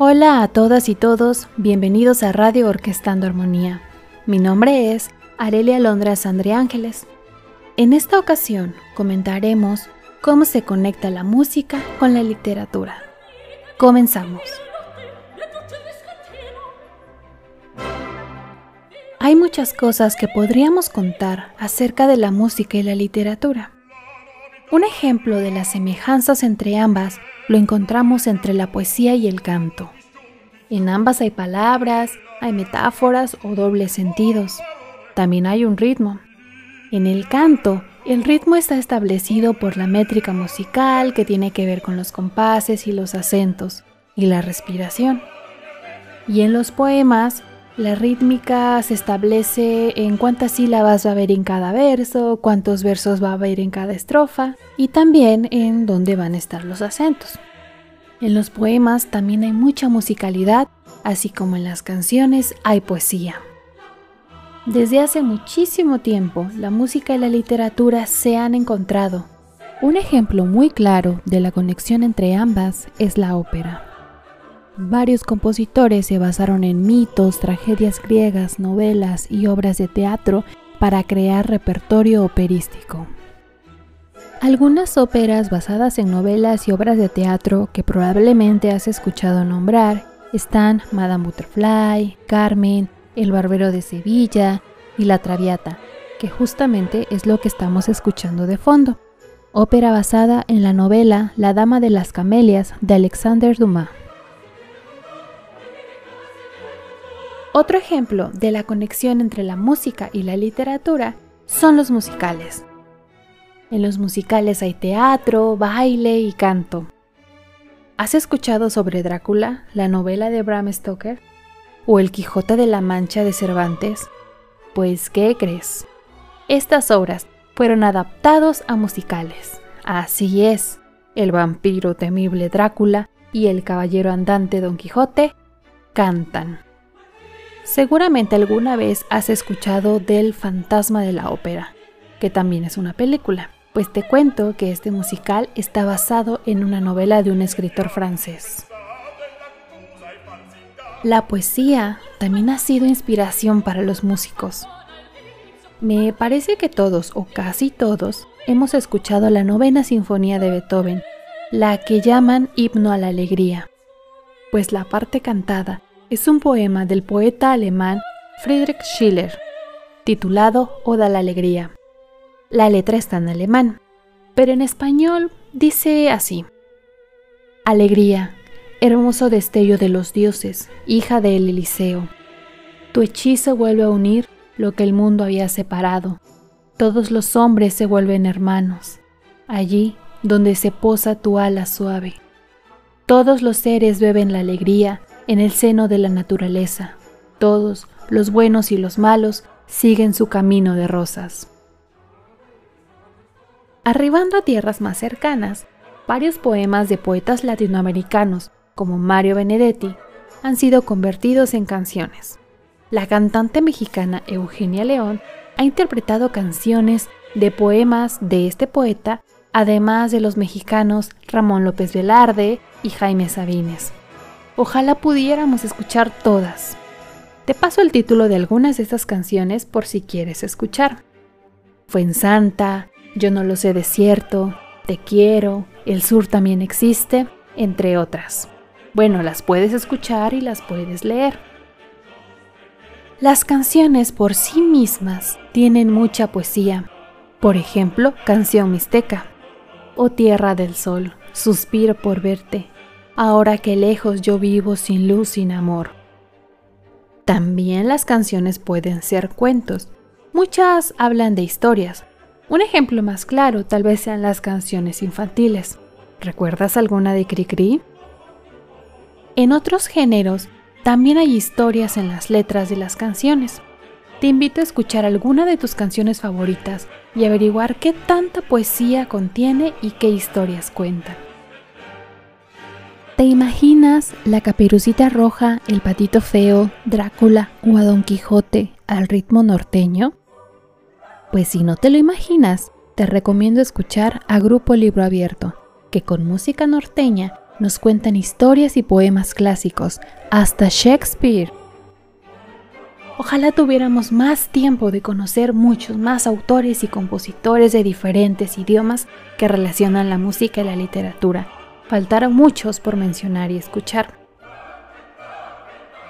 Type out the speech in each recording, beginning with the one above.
Hola a todas y todos, bienvenidos a Radio Orquestando Armonía. Mi nombre es Arelia Londra Sandre Ángeles. En esta ocasión comentaremos cómo se conecta la música con la literatura. Comenzamos. Hay muchas cosas que podríamos contar acerca de la música y la literatura. Un ejemplo de las semejanzas entre ambas lo encontramos entre la poesía y el canto. En ambas hay palabras, hay metáforas o dobles sentidos. También hay un ritmo. En el canto, el ritmo está establecido por la métrica musical que tiene que ver con los compases y los acentos y la respiración. Y en los poemas, la rítmica se establece en cuántas sílabas va a haber en cada verso, cuántos versos va a haber en cada estrofa y también en dónde van a estar los acentos. En los poemas también hay mucha musicalidad, así como en las canciones hay poesía. Desde hace muchísimo tiempo, la música y la literatura se han encontrado. Un ejemplo muy claro de la conexión entre ambas es la ópera. Varios compositores se basaron en mitos, tragedias griegas, novelas y obras de teatro para crear repertorio operístico. Algunas óperas basadas en novelas y obras de teatro que probablemente has escuchado nombrar están Madame Butterfly, Carmen, El Barbero de Sevilla y La Traviata, que justamente es lo que estamos escuchando de fondo. Ópera basada en la novela La Dama de las Camelias de Alexander Dumas. Otro ejemplo de la conexión entre la música y la literatura son los musicales. En los musicales hay teatro, baile y canto. ¿Has escuchado sobre Drácula, la novela de Bram Stoker? ¿O El Quijote de la Mancha de Cervantes? Pues, ¿qué crees? Estas obras fueron adaptados a musicales. Así es, el vampiro temible Drácula y el caballero andante Don Quijote cantan. Seguramente alguna vez has escuchado del Fantasma de la Ópera, que también es una película, pues te cuento que este musical está basado en una novela de un escritor francés. La poesía también ha sido inspiración para los músicos. Me parece que todos o casi todos hemos escuchado la novena sinfonía de Beethoven, la que llaman himno a la alegría, pues la parte cantada es un poema del poeta alemán Friedrich Schiller, titulado Oda a la Alegría. La letra está en alemán, pero en español dice así. Alegría, hermoso destello de los dioses, hija del Eliseo. Tu hechizo vuelve a unir lo que el mundo había separado. Todos los hombres se vuelven hermanos, allí donde se posa tu ala suave. Todos los seres beben la alegría en el seno de la naturaleza. Todos, los buenos y los malos, siguen su camino de rosas. Arribando a tierras más cercanas, varios poemas de poetas latinoamericanos, como Mario Benedetti, han sido convertidos en canciones. La cantante mexicana Eugenia León ha interpretado canciones de poemas de este poeta, además de los mexicanos Ramón López Velarde y Jaime Sabines. Ojalá pudiéramos escuchar todas. Te paso el título de algunas de estas canciones por si quieres escuchar. Fue en Santa, Yo no lo sé de cierto, Te quiero, El sur también existe, entre otras. Bueno, las puedes escuchar y las puedes leer. Las canciones por sí mismas tienen mucha poesía. Por ejemplo, Canción Mixteca o Tierra del Sol, Suspiro por verte, ahora que lejos yo vivo sin luz, sin amor. También las canciones pueden ser cuentos. Muchas hablan de historias. Un ejemplo más claro tal vez sean las canciones infantiles. ¿Recuerdas alguna de Cricri? En otros géneros también hay historias en las letras de las canciones. Te invito a escuchar alguna de tus canciones favoritas y averiguar qué tanta poesía contiene y qué historias cuentan. ¿Te imaginas la caperucita roja, el patito feo, Drácula o a Don Quijote al ritmo norteño? Pues si no te lo imaginas, te recomiendo escuchar a Grupo Libro Abierto, que con música norteña nos cuentan historias y poemas clásicos, hasta Shakespeare. Ojalá tuviéramos más tiempo de conocer muchos más autores y compositores de diferentes idiomas que relacionan la música y la literatura. Faltaron muchos por mencionar y escuchar.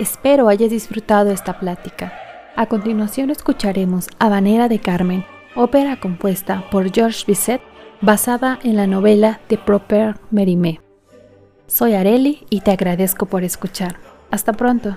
Espero hayas disfrutado esta plática. A continuación escucharemos Habanera de Carmen, ópera compuesta por Georges Bizet basada en la novela de Proper Mérimée. Soy Areli y te agradezco por escuchar. Hasta pronto.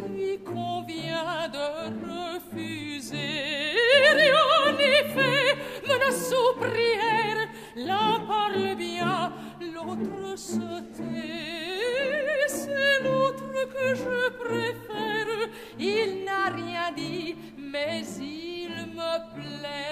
Lui convient de refuser Rien n'est fait, menace ou prière L'un parle bien, l'autre se tait. C'est l'autre que je préfère. Il n'a rien dit, mais il me plaît